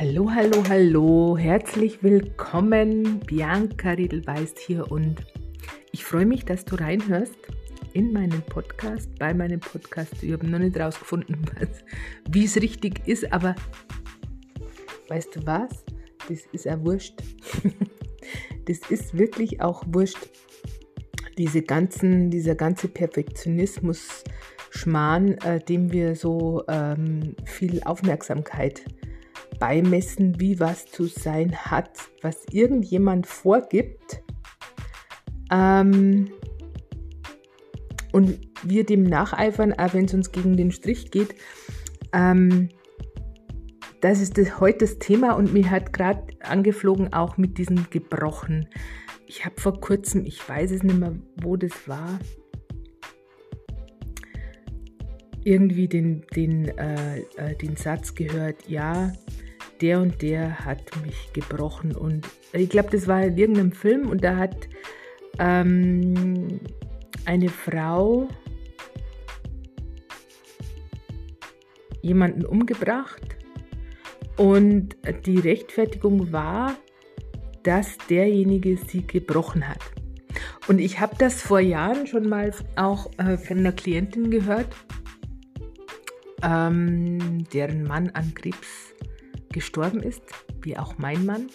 Hallo, hallo, hallo, herzlich willkommen. Bianca Riedelweist hier und ich freue mich, dass du reinhörst in meinen Podcast, bei meinem Podcast. Ich habe noch nicht rausgefunden, wie es richtig ist, aber weißt du was? Das ist auch wurscht. das ist wirklich auch wurscht. Diese ganzen, dieser ganze Perfektionismus, Schmarrn, äh, dem wir so ähm, viel Aufmerksamkeit beimessen, wie was zu sein hat, was irgendjemand vorgibt. Ähm, und wir dem nacheifern, auch wenn es uns gegen den Strich geht. Ähm, das ist das, heute das Thema und mir hat gerade angeflogen auch mit diesem Gebrochen. Ich habe vor kurzem, ich weiß es nicht mehr, wo das war, irgendwie den, den, äh, äh, den Satz gehört, ja, der und der hat mich gebrochen. Und ich glaube, das war in irgendeinem Film und da hat ähm, eine Frau jemanden umgebracht und die Rechtfertigung war, dass derjenige sie gebrochen hat. Und ich habe das vor Jahren schon mal auch äh, von einer Klientin gehört, ähm, deren Mann an Krebs gestorben ist, wie auch mein Mann.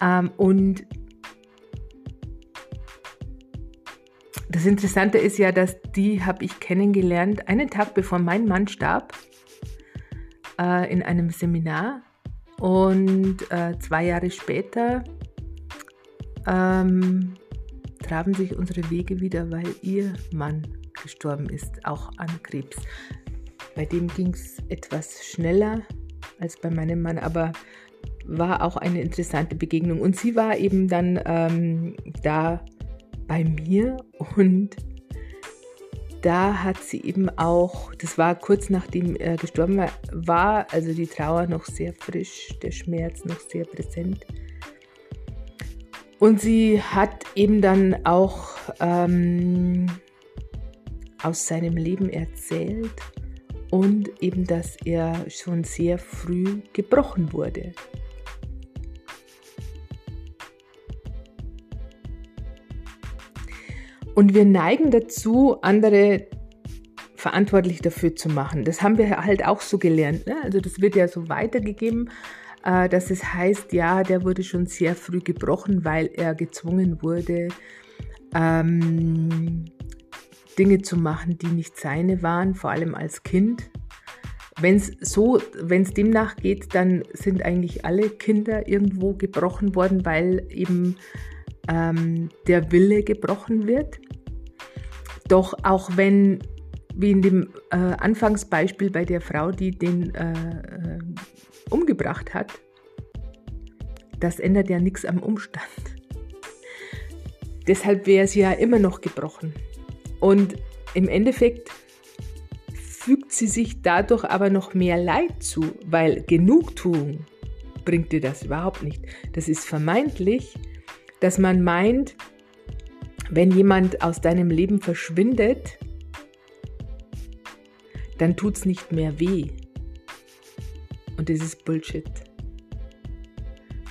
Ähm, und das Interessante ist ja, dass die habe ich kennengelernt einen Tag bevor mein Mann starb äh, in einem Seminar und äh, zwei Jahre später ähm, traben sich unsere Wege wieder, weil ihr Mann gestorben ist, auch an Krebs. Bei dem ging es etwas schneller als bei meinem Mann, aber war auch eine interessante Begegnung. Und sie war eben dann ähm, da bei mir und da hat sie eben auch, das war kurz nachdem er gestorben war, also die Trauer noch sehr frisch, der Schmerz noch sehr präsent. Und sie hat eben dann auch ähm, aus seinem Leben erzählt und eben, dass er schon sehr früh gebrochen wurde. Und wir neigen dazu, andere verantwortlich dafür zu machen. Das haben wir halt auch so gelernt. Ne? Also das wird ja so weitergegeben, äh, dass es heißt, ja, der wurde schon sehr früh gebrochen, weil er gezwungen wurde, ähm, Dinge zu machen, die nicht seine waren, vor allem als Kind. Wenn es so, wenn es demnach geht, dann sind eigentlich alle Kinder irgendwo gebrochen worden, weil eben ähm, der Wille gebrochen wird. Doch auch wenn, wie in dem äh, Anfangsbeispiel bei der Frau, die den äh, äh, umgebracht hat, das ändert ja nichts am Umstand. Deshalb wäre es ja immer noch gebrochen. Und im Endeffekt fügt sie sich dadurch aber noch mehr Leid zu, weil Genugtuung bringt dir das überhaupt nicht. Das ist vermeintlich, dass man meint, wenn jemand aus deinem Leben verschwindet, dann tut es nicht mehr weh. Und das ist Bullshit.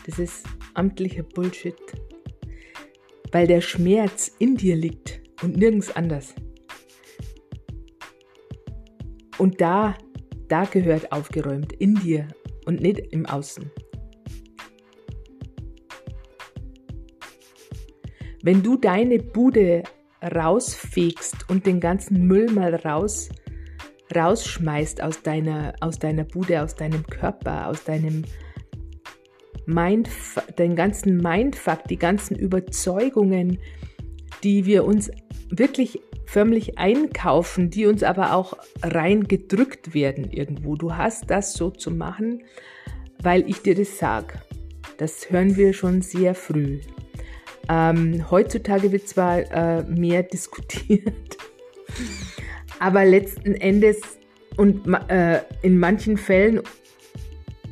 Das ist amtlicher Bullshit. Weil der Schmerz in dir liegt und nirgends anders. Und da, da gehört aufgeräumt, in dir und nicht im Außen. Wenn du deine Bude rausfegst und den ganzen Müll mal raus, rausschmeißt aus deiner, aus deiner Bude, aus deinem Körper, aus deinem Mind, den ganzen Mindfuck, die ganzen Überzeugungen, die wir uns wirklich förmlich einkaufen, die uns aber auch reingedrückt werden irgendwo. Du hast das so zu machen, weil ich dir das sage. Das hören wir schon sehr früh. Ähm, heutzutage wird zwar äh, mehr diskutiert, aber letzten Endes und äh, in manchen Fällen,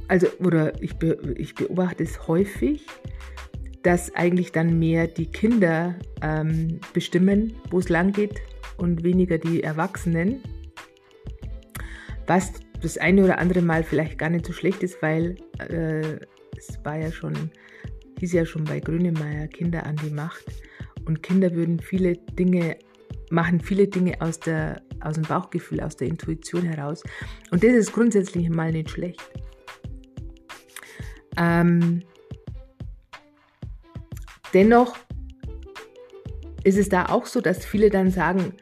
also oder ich, be, ich beobachte es häufig, dass eigentlich dann mehr die Kinder ähm, bestimmen, wo es lang geht und weniger die Erwachsenen. Was das eine oder andere Mal vielleicht gar nicht so schlecht ist, weil äh, es war ja schon, hieß ja schon bei Grünemeyer Kinder an die Macht. Und Kinder würden viele Dinge, machen viele Dinge aus, der, aus dem Bauchgefühl, aus der Intuition heraus. Und das ist grundsätzlich mal nicht schlecht. Ähm, dennoch ist es da auch so, dass viele dann sagen,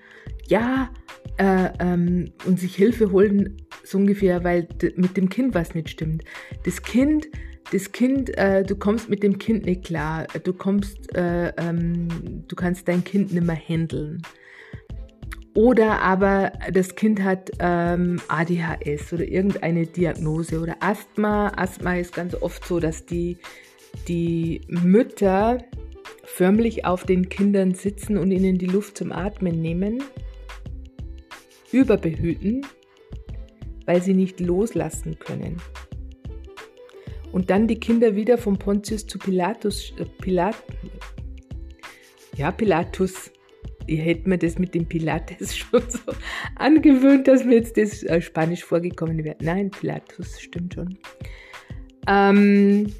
ja, äh, ähm, und sich Hilfe holen, so ungefähr, weil mit dem Kind was nicht stimmt. Das Kind, das Kind, äh, du kommst mit dem Kind nicht klar, du kommst, äh, ähm, du kannst dein Kind nicht mehr handeln. Oder aber das Kind hat ähm, ADHS oder irgendeine Diagnose oder Asthma. Asthma ist ganz oft so, dass die, die Mütter förmlich auf den Kindern sitzen und ihnen die Luft zum Atmen nehmen, überbehüten, weil sie nicht loslassen können. Und dann die Kinder wieder von Pontius zu Pilatus, äh, Pilat, ja, Pilatus. Ihr hättet mir das mit dem Pilates schon so angewöhnt, dass mir jetzt das äh, Spanisch vorgekommen wäre. Nein, Pilatus, stimmt schon. Ähm,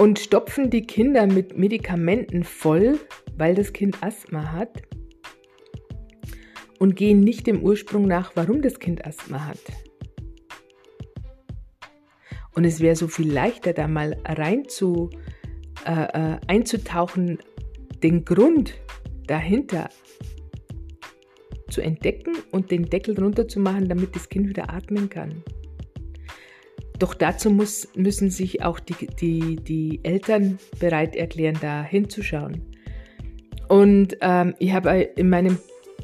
und stopfen die Kinder mit Medikamenten voll, weil das Kind Asthma hat und gehen nicht dem Ursprung nach, warum das Kind Asthma hat. Und es wäre so viel leichter, da mal rein zu, äh, äh, einzutauchen, den Grund dahinter zu entdecken und den Deckel drunter zu machen, damit das Kind wieder atmen kann. Doch dazu muss, müssen sich auch die, die, die Eltern bereit erklären, da hinzuschauen. Und ähm, ich habe in meinem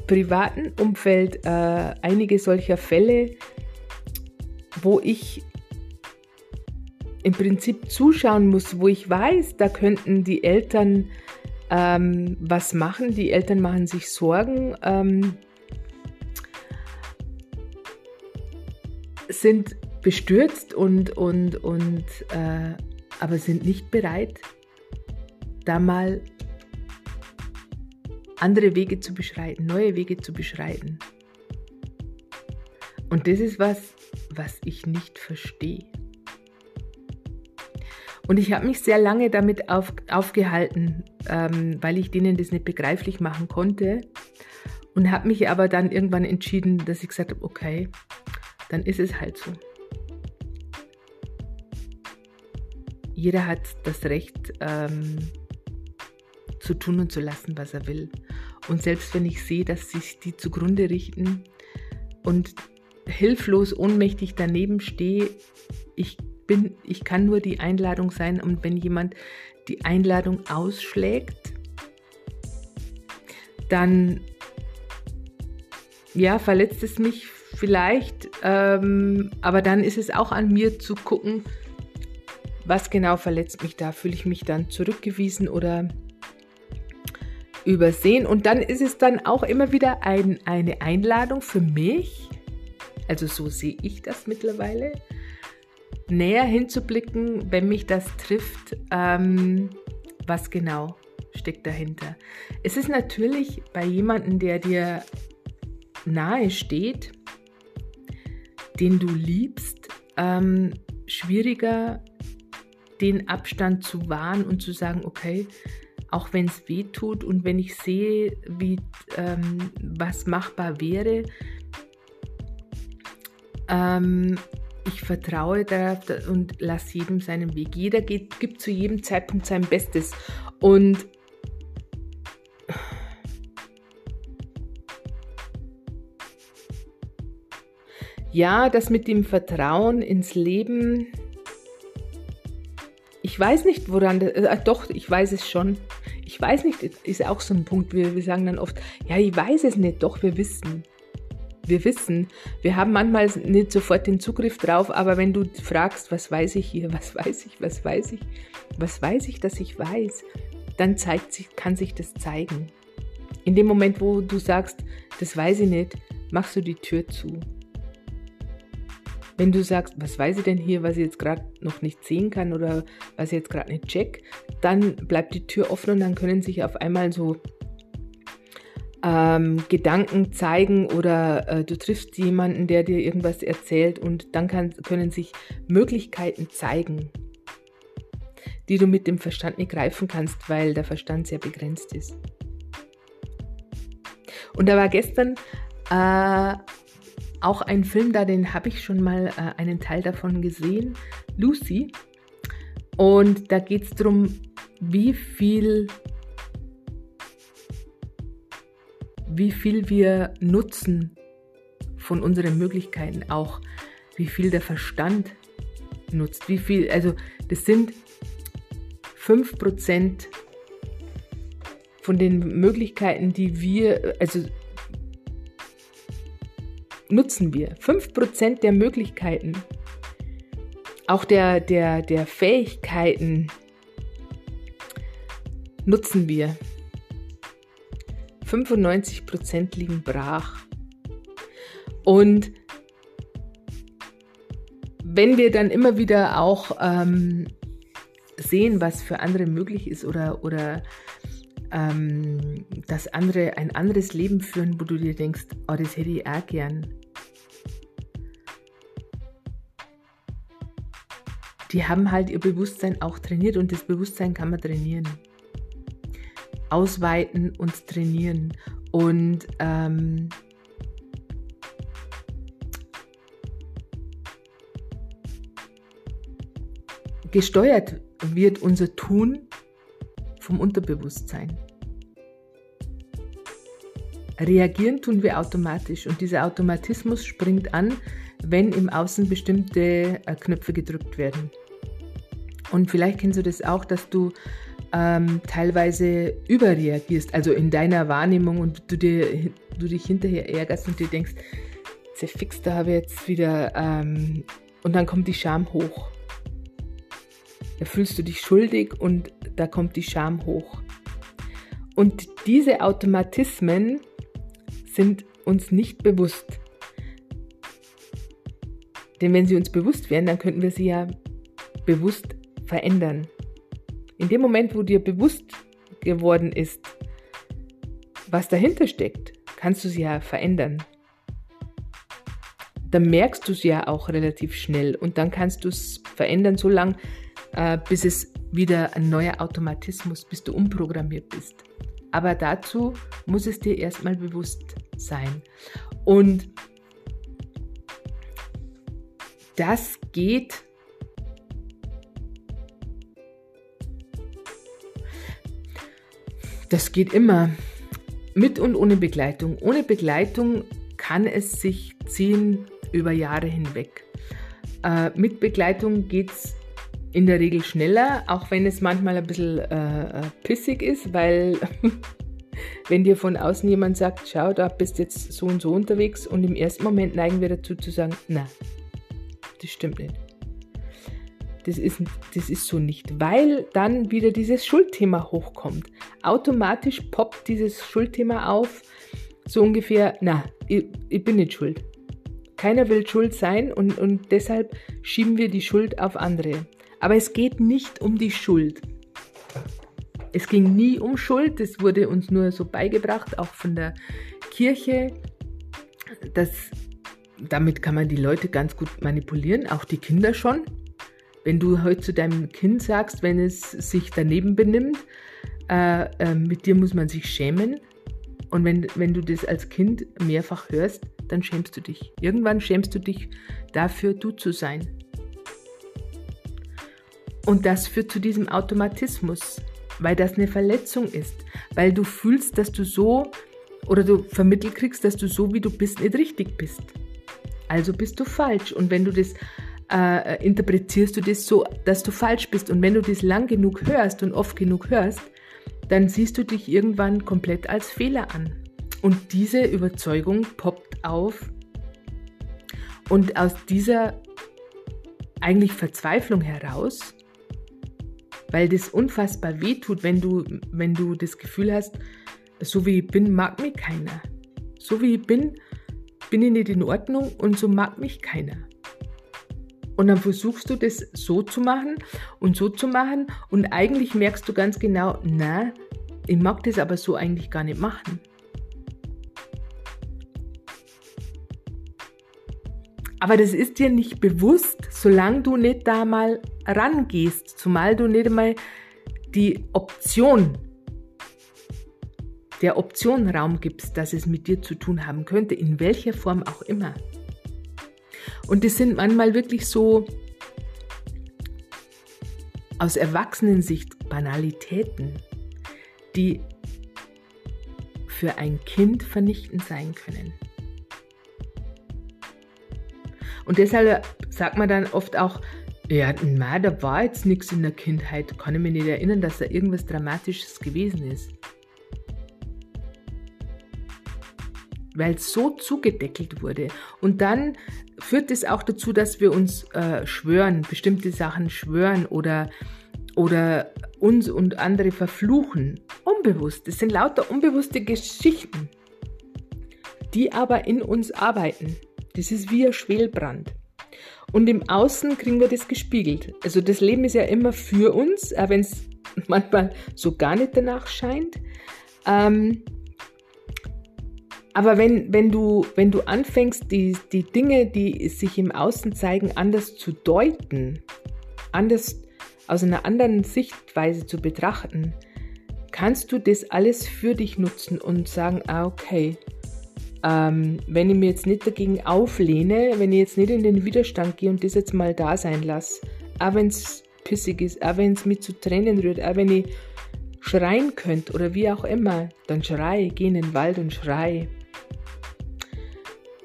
privaten Umfeld äh, einige solcher Fälle, wo ich im Prinzip zuschauen muss, wo ich weiß, da könnten die Eltern ähm, was machen. Die Eltern machen sich Sorgen, ähm, sind bestürzt und, und, und äh, aber sind nicht bereit, da mal andere Wege zu beschreiten, neue Wege zu beschreiten. Und das ist was, was ich nicht verstehe. Und ich habe mich sehr lange damit auf, aufgehalten, ähm, weil ich denen das nicht begreiflich machen konnte. Und habe mich aber dann irgendwann entschieden, dass ich gesagt habe, okay, dann ist es halt so. Jeder hat das Recht ähm, zu tun und zu lassen, was er will. Und selbst wenn ich sehe, dass sich die zugrunde richten und hilflos, ohnmächtig daneben stehe, ich bin, ich kann nur die Einladung sein und wenn jemand die Einladung ausschlägt, dann ja, verletzt es mich vielleicht, ähm, aber dann ist es auch an mir zu gucken, was genau verletzt mich da? Fühle ich mich dann zurückgewiesen oder übersehen? Und dann ist es dann auch immer wieder ein, eine Einladung für mich, also so sehe ich das mittlerweile, näher hinzublicken, wenn mich das trifft, ähm, was genau steckt dahinter. Es ist natürlich bei jemandem, der dir nahe steht, den du liebst, ähm, schwieriger den Abstand zu wahren und zu sagen, okay, auch wenn es weh tut und wenn ich sehe, wie, ähm, was machbar wäre, ähm, ich vertraue darauf und lasse jedem seinen Weg. Jeder geht, gibt zu jedem Zeitpunkt sein Bestes. Und ja, das mit dem Vertrauen ins Leben, ich weiß nicht, woran das, äh, doch, ich weiß es schon. Ich weiß nicht, ist auch so ein Punkt. Wir, wir sagen dann oft, ja, ich weiß es nicht, doch, wir wissen. Wir wissen, wir haben manchmal nicht sofort den Zugriff drauf, aber wenn du fragst, was weiß ich hier, was weiß ich, was weiß ich, was weiß ich, dass ich weiß, dann zeigt sich, kann sich das zeigen. In dem Moment, wo du sagst, das weiß ich nicht, machst du die Tür zu. Wenn du sagst, was weiß ich denn hier, was ich jetzt gerade noch nicht sehen kann oder was ich jetzt gerade nicht check, dann bleibt die Tür offen und dann können sich auf einmal so ähm, Gedanken zeigen oder äh, du triffst jemanden, der dir irgendwas erzählt und dann kann, können sich Möglichkeiten zeigen, die du mit dem Verstand nicht greifen kannst, weil der Verstand sehr begrenzt ist. Und da war gestern äh, auch ein Film da, den habe ich schon mal äh, einen Teil davon gesehen, Lucy. Und da geht es darum, wie viel, wie viel wir nutzen von unseren Möglichkeiten, auch wie viel der Verstand nutzt, wie viel, also das sind 5% von den Möglichkeiten, die wir, also nutzen wir. 5% der Möglichkeiten, auch der, der, der Fähigkeiten nutzen wir. 95% liegen brach. Und wenn wir dann immer wieder auch ähm, sehen, was für andere möglich ist oder, oder ähm, dass andere ein anderes Leben führen, wo du dir denkst, oh, das hätte ich auch gern. Die haben halt ihr Bewusstsein auch trainiert und das Bewusstsein kann man trainieren. Ausweiten und trainieren. Und ähm, gesteuert wird unser Tun vom Unterbewusstsein. Reagieren tun wir automatisch und dieser Automatismus springt an, wenn im Außen bestimmte äh, Knöpfe gedrückt werden. Und vielleicht kennst du das auch, dass du ähm, teilweise überreagierst, also in deiner Wahrnehmung und du, dir, du dich hinterher ärgerst und dir denkst, zerfix, da habe ich jetzt wieder, ähm, und dann kommt die Scham hoch. Da fühlst du dich schuldig und da kommt die Scham hoch. Und diese Automatismen sind uns nicht bewusst. Denn wenn sie uns bewusst wären, dann könnten wir sie ja bewusst verändern. In dem Moment, wo dir bewusst geworden ist, was dahinter steckt, kannst du sie ja verändern. Dann merkst du es ja auch relativ schnell und dann kannst du es verändern, so lange, äh, bis es wieder ein neuer Automatismus, bis du umprogrammiert bist. Aber dazu muss es dir erstmal bewusst sein. Und das geht Das geht immer. Mit und ohne Begleitung. Ohne Begleitung kann es sich ziehen über Jahre hinweg. Äh, mit Begleitung geht es in der Regel schneller, auch wenn es manchmal ein bisschen äh, äh pissig ist, weil wenn dir von außen jemand sagt, schau, da bist jetzt so und so unterwegs und im ersten Moment neigen wir dazu zu sagen, na, das stimmt nicht. Das ist, das ist so nicht, weil dann wieder dieses Schuldthema hochkommt. Automatisch poppt dieses Schuldthema auf, so ungefähr, na, ich, ich bin nicht schuld. Keiner will schuld sein und, und deshalb schieben wir die Schuld auf andere. Aber es geht nicht um die Schuld. Es ging nie um Schuld, das wurde uns nur so beigebracht, auch von der Kirche. Das, damit kann man die Leute ganz gut manipulieren, auch die Kinder schon. Wenn du heute zu deinem Kind sagst, wenn es sich daneben benimmt, äh, äh, mit dir muss man sich schämen. Und wenn, wenn du das als Kind mehrfach hörst, dann schämst du dich. Irgendwann schämst du dich dafür, du zu sein. Und das führt zu diesem Automatismus, weil das eine Verletzung ist, weil du fühlst, dass du so oder du vermittelt kriegst, dass du so wie du bist nicht richtig bist. Also bist du falsch. Und wenn du das äh, interpretierst du das so, dass du falsch bist. Und wenn du das lang genug hörst und oft genug hörst, dann siehst du dich irgendwann komplett als Fehler an. Und diese Überzeugung poppt auf. Und aus dieser eigentlich Verzweiflung heraus weil das unfassbar wehtut, wenn du, wenn du das Gefühl hast, so wie ich bin, mag mich keiner. So wie ich bin, bin ich nicht in Ordnung und so mag mich keiner. Und dann versuchst du das so zu machen und so zu machen und eigentlich merkst du ganz genau, na, ich mag das aber so eigentlich gar nicht machen. Aber das ist dir nicht bewusst, solange du nicht da mal rangehst, zumal du nicht einmal die Option, der Option Raum gibst, dass es mit dir zu tun haben könnte, in welcher Form auch immer. Und das sind manchmal wirklich so aus Erwachsenensicht Banalitäten, die für ein Kind vernichtend sein können. Und deshalb sagt man dann oft auch, ja, na, da war jetzt nichts in der Kindheit. Kann ich mich nicht erinnern, dass da irgendwas Dramatisches gewesen ist. Weil es so zugedeckelt wurde. Und dann führt es auch dazu, dass wir uns äh, schwören, bestimmte Sachen schwören oder, oder uns und andere verfluchen. Unbewusst. Das sind lauter unbewusste Geschichten, die aber in uns arbeiten. Das ist wie ein Schwelbrand. Und im Außen kriegen wir das gespiegelt. Also das Leben ist ja immer für uns, auch wenn es manchmal so gar nicht danach scheint. Ähm, aber wenn, wenn, du, wenn du anfängst, die, die Dinge, die sich im Außen zeigen, anders zu deuten, anders aus einer anderen Sichtweise zu betrachten, kannst du das alles für dich nutzen und sagen, ah, okay, ähm, wenn ich mir jetzt nicht dagegen auflehne, wenn ich jetzt nicht in den Widerstand gehe und das jetzt mal da sein lasse, auch wenn es pissig ist, auch wenn es mich zu Tränen rührt, auch wenn ich schreien könnte oder wie auch immer, dann schrei, geh in den Wald und schrei.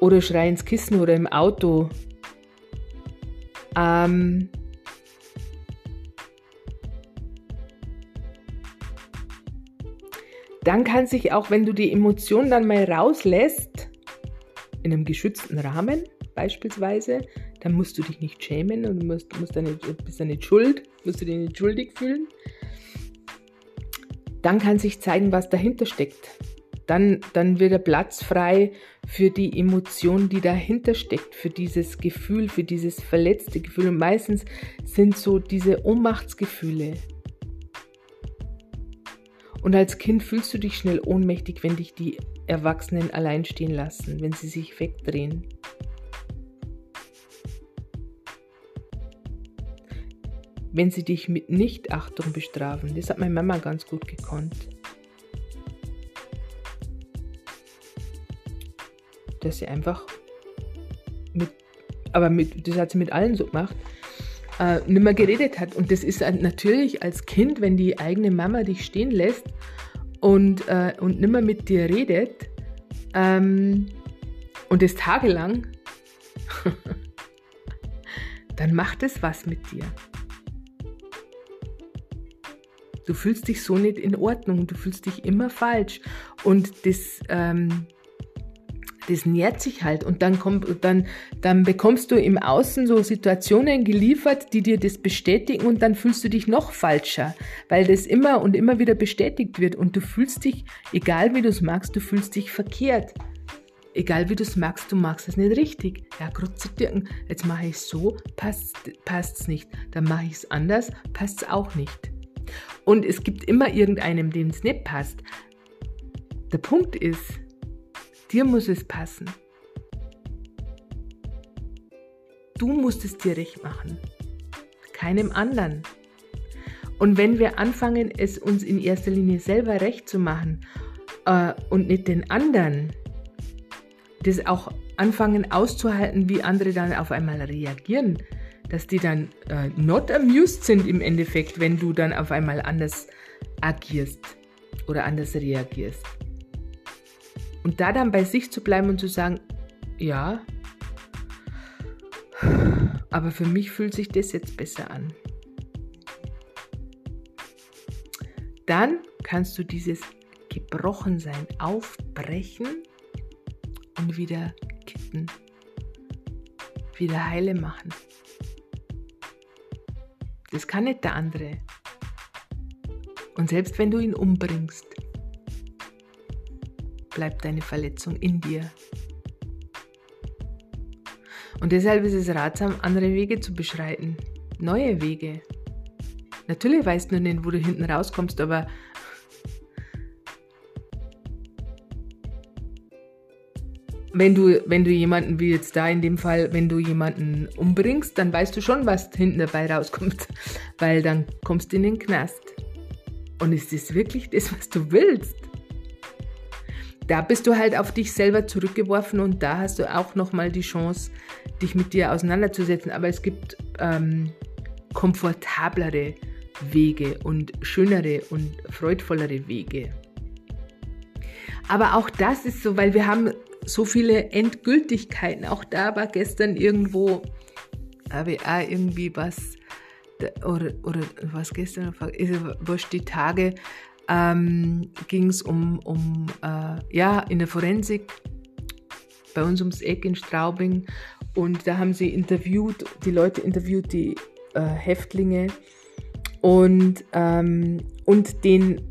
Oder schrei ins Kissen oder im Auto. Ähm, dann kann sich auch, wenn du die Emotion dann mal rauslässt, in einem geschützten Rahmen beispielsweise, dann musst du dich nicht schämen und musst, musst dann bist dann nicht schuld, musst du dich nicht schuldig fühlen. Dann kann sich zeigen, was dahinter steckt. Dann, dann wird der Platz frei für die Emotion, die dahinter steckt, für dieses Gefühl, für dieses verletzte Gefühl. Und meistens sind so diese Ohnmachtsgefühle, und als Kind fühlst du dich schnell ohnmächtig, wenn dich die Erwachsenen allein stehen lassen, wenn sie sich wegdrehen. Wenn sie dich mit Nichtachtung bestrafen. Das hat meine Mama ganz gut gekonnt. Dass sie einfach mit, aber mit, das hat sie mit allen so gemacht, äh, nicht mehr geredet hat. Und das ist natürlich als Kind, wenn die eigene Mama dich stehen lässt und, äh, und nicht mehr mit dir redet ähm, und das tagelang, dann macht es was mit dir. Du fühlst dich so nicht in Ordnung, du fühlst dich immer falsch. Und das, ähm, das nährt sich halt und dann, kommt, dann, dann bekommst du im Außen so Situationen geliefert, die dir das bestätigen und dann fühlst du dich noch falscher, weil das immer und immer wieder bestätigt wird und du fühlst dich, egal wie du es magst, du fühlst dich verkehrt. Egal wie du es magst, du magst es nicht richtig. Ja, Grutzedirken, jetzt mache ich es so, passt es nicht. Dann mache ich es anders, passt es auch nicht. Und es gibt immer irgendeinem, dem es nicht passt. Der Punkt ist, Dir muss es passen. Du musst es dir recht machen, keinem anderen. Und wenn wir anfangen, es uns in erster Linie selber recht zu machen äh, und nicht den anderen, das auch anfangen auszuhalten, wie andere dann auf einmal reagieren, dass die dann äh, not amused sind im Endeffekt, wenn du dann auf einmal anders agierst oder anders reagierst. Und da dann bei sich zu bleiben und zu sagen, ja, aber für mich fühlt sich das jetzt besser an. Dann kannst du dieses Gebrochensein aufbrechen und wieder kitten, wieder heile machen. Das kann nicht der andere. Und selbst wenn du ihn umbringst, bleibt deine Verletzung in dir. Und deshalb ist es ratsam, andere Wege zu beschreiten. Neue Wege. Natürlich weißt du nicht, wo du hinten rauskommst, aber wenn du, wenn du jemanden, wie jetzt da in dem Fall, wenn du jemanden umbringst, dann weißt du schon, was hinten dabei rauskommt, weil dann kommst du in den Knast. Und ist das wirklich das, was du willst? Da bist du halt auf dich selber zurückgeworfen und da hast du auch nochmal die Chance, dich mit dir auseinanderzusetzen. Aber es gibt ähm, komfortablere Wege und schönere und freudvollere Wege. Aber auch das ist so, weil wir haben so viele Endgültigkeiten. Auch da war gestern irgendwo, habe ich auch irgendwie was, oder, oder was gestern, wurscht die Tage, ähm, ging es um, um äh, ja, in der Forensik bei uns ums Eck in Straubing. Und da haben sie interviewt, die Leute interviewt, die äh, Häftlinge. Und, ähm, und den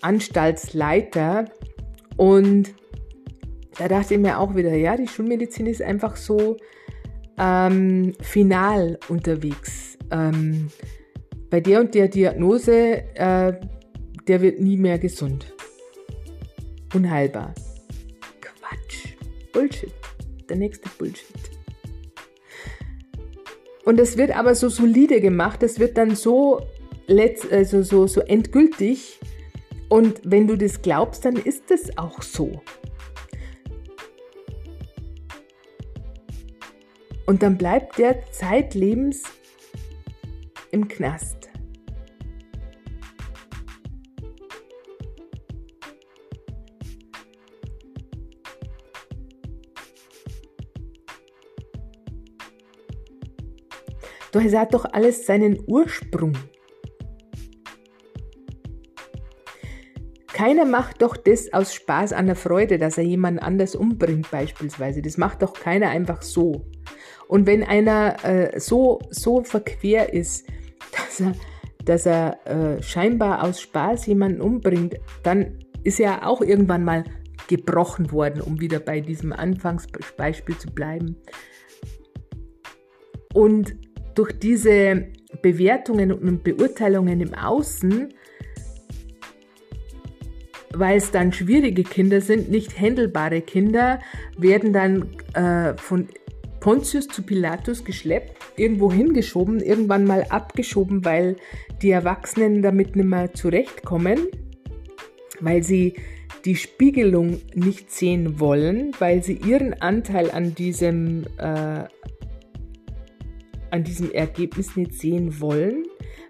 Anstaltsleiter. Und da dachte ich mir auch wieder, ja, die Schulmedizin ist einfach so ähm, final unterwegs. Ähm, bei der und der Diagnose, äh, der wird nie mehr gesund. Unheilbar. Quatsch. Bullshit. Der nächste Bullshit. Und es wird aber so solide gemacht, es wird dann so, letzt, also so, so endgültig. Und wenn du das glaubst, dann ist es auch so. Und dann bleibt der zeitlebens im Knast. Doch es hat doch alles seinen Ursprung. Keiner macht doch das aus Spaß an der Freude, dass er jemand anders umbringt beispielsweise. Das macht doch keiner einfach so. Und wenn einer äh, so, so verquer ist, dass er, dass er äh, scheinbar aus Spaß jemanden umbringt, dann ist er auch irgendwann mal gebrochen worden, um wieder bei diesem Anfangsbeispiel zu bleiben. Und durch diese Bewertungen und Beurteilungen im Außen, weil es dann schwierige Kinder sind, nicht händelbare Kinder, werden dann äh, von Pontius zu Pilatus geschleppt, irgendwo hingeschoben, irgendwann mal abgeschoben, weil die Erwachsenen damit nicht mehr zurechtkommen, weil sie die Spiegelung nicht sehen wollen, weil sie ihren Anteil an diesem, äh, an diesem Ergebnis nicht sehen wollen,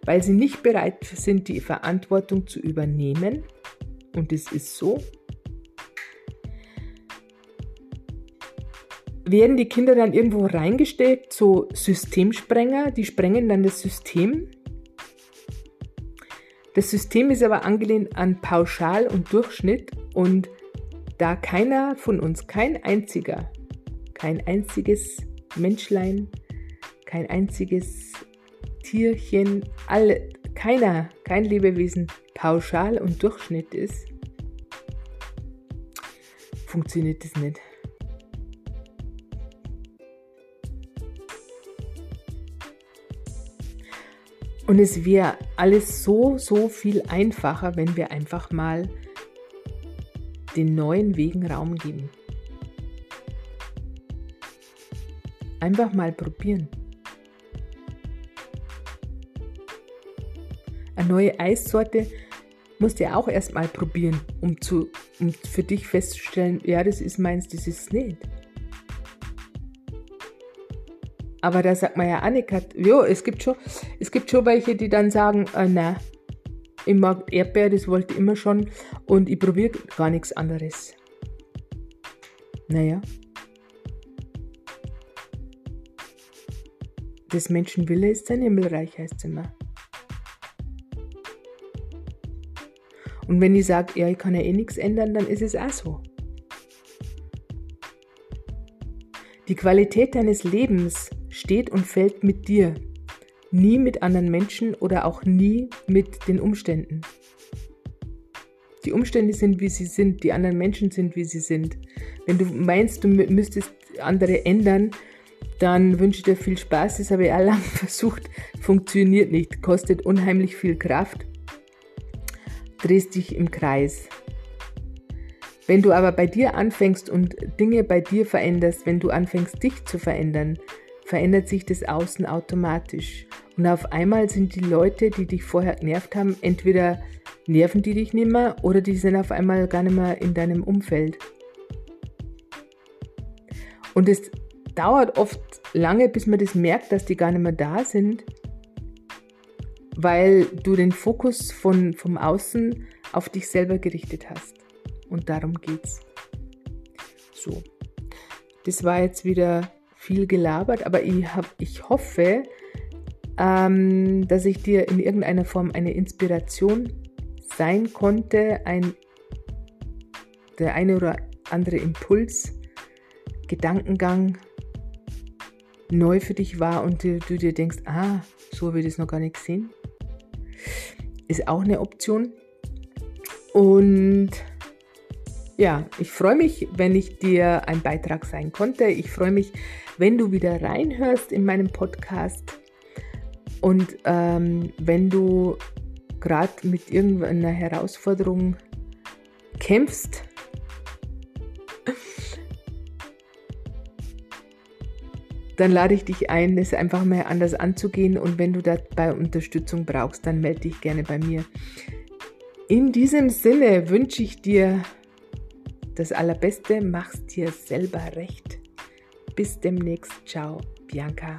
weil sie nicht bereit sind, die Verantwortung zu übernehmen. Und es ist so. werden die Kinder dann irgendwo reingesteckt, so Systemsprenger, die sprengen dann das System. Das System ist aber angelehnt an Pauschal und Durchschnitt und da keiner von uns, kein einziger, kein einziges Menschlein, kein einziges Tierchen, alle, keiner, kein Lebewesen pauschal und Durchschnitt ist, funktioniert das nicht. Und es wäre alles so, so viel einfacher, wenn wir einfach mal den neuen Wegen Raum geben. Einfach mal probieren. Neue Eissorte musst du ja auch erstmal probieren, um, zu, um für dich festzustellen, ja, das ist meins, das ist nicht. Aber da sagt man ja Annika, jo, es gibt schon, es gibt schon welche, die dann sagen, äh, na, ich mag Erdbeer, das wollte ich immer schon und ich probiere gar nichts anderes. Naja. Das Menschenwille ist sein Himmelreich, heißt es immer. Und wenn ich sage, ja, ich kann ja eh nichts ändern, dann ist es auch so. Die Qualität deines Lebens steht und fällt mit dir, nie mit anderen Menschen oder auch nie mit den Umständen. Die Umstände sind, wie sie sind, die anderen Menschen sind, wie sie sind. Wenn du meinst, du müsstest andere ändern, dann wünsche ich dir viel Spaß. Das habe ich auch lange versucht, funktioniert nicht, kostet unheimlich viel Kraft, drehst dich im Kreis. Wenn du aber bei dir anfängst und Dinge bei dir veränderst, wenn du anfängst, dich zu verändern, verändert sich das Außen automatisch. Und auf einmal sind die Leute, die dich vorher genervt haben, entweder nerven die dich nicht mehr oder die sind auf einmal gar nicht mehr in deinem Umfeld. Und es dauert oft lange, bis man das merkt, dass die gar nicht mehr da sind, weil du den Fokus von, vom Außen auf dich selber gerichtet hast. Und darum geht's. So, das war jetzt wieder viel gelabert, aber ich, hab, ich hoffe, ähm, dass ich dir in irgendeiner Form eine Inspiration sein konnte, ein, der eine oder andere Impuls, Gedankengang neu für dich war und du, du dir denkst, ah, so habe ich das noch gar nicht gesehen. Ist auch eine Option. Und ja, ich freue mich, wenn ich dir ein Beitrag sein konnte. Ich freue mich, wenn du wieder reinhörst in meinem Podcast. Und ähm, wenn du gerade mit irgendeiner Herausforderung kämpfst, dann lade ich dich ein, es einfach mal anders anzugehen. Und wenn du dabei Unterstützung brauchst, dann melde dich gerne bei mir. In diesem Sinne wünsche ich dir das Allerbeste, mach's dir selber recht. Bis demnächst. Ciao, Bianca.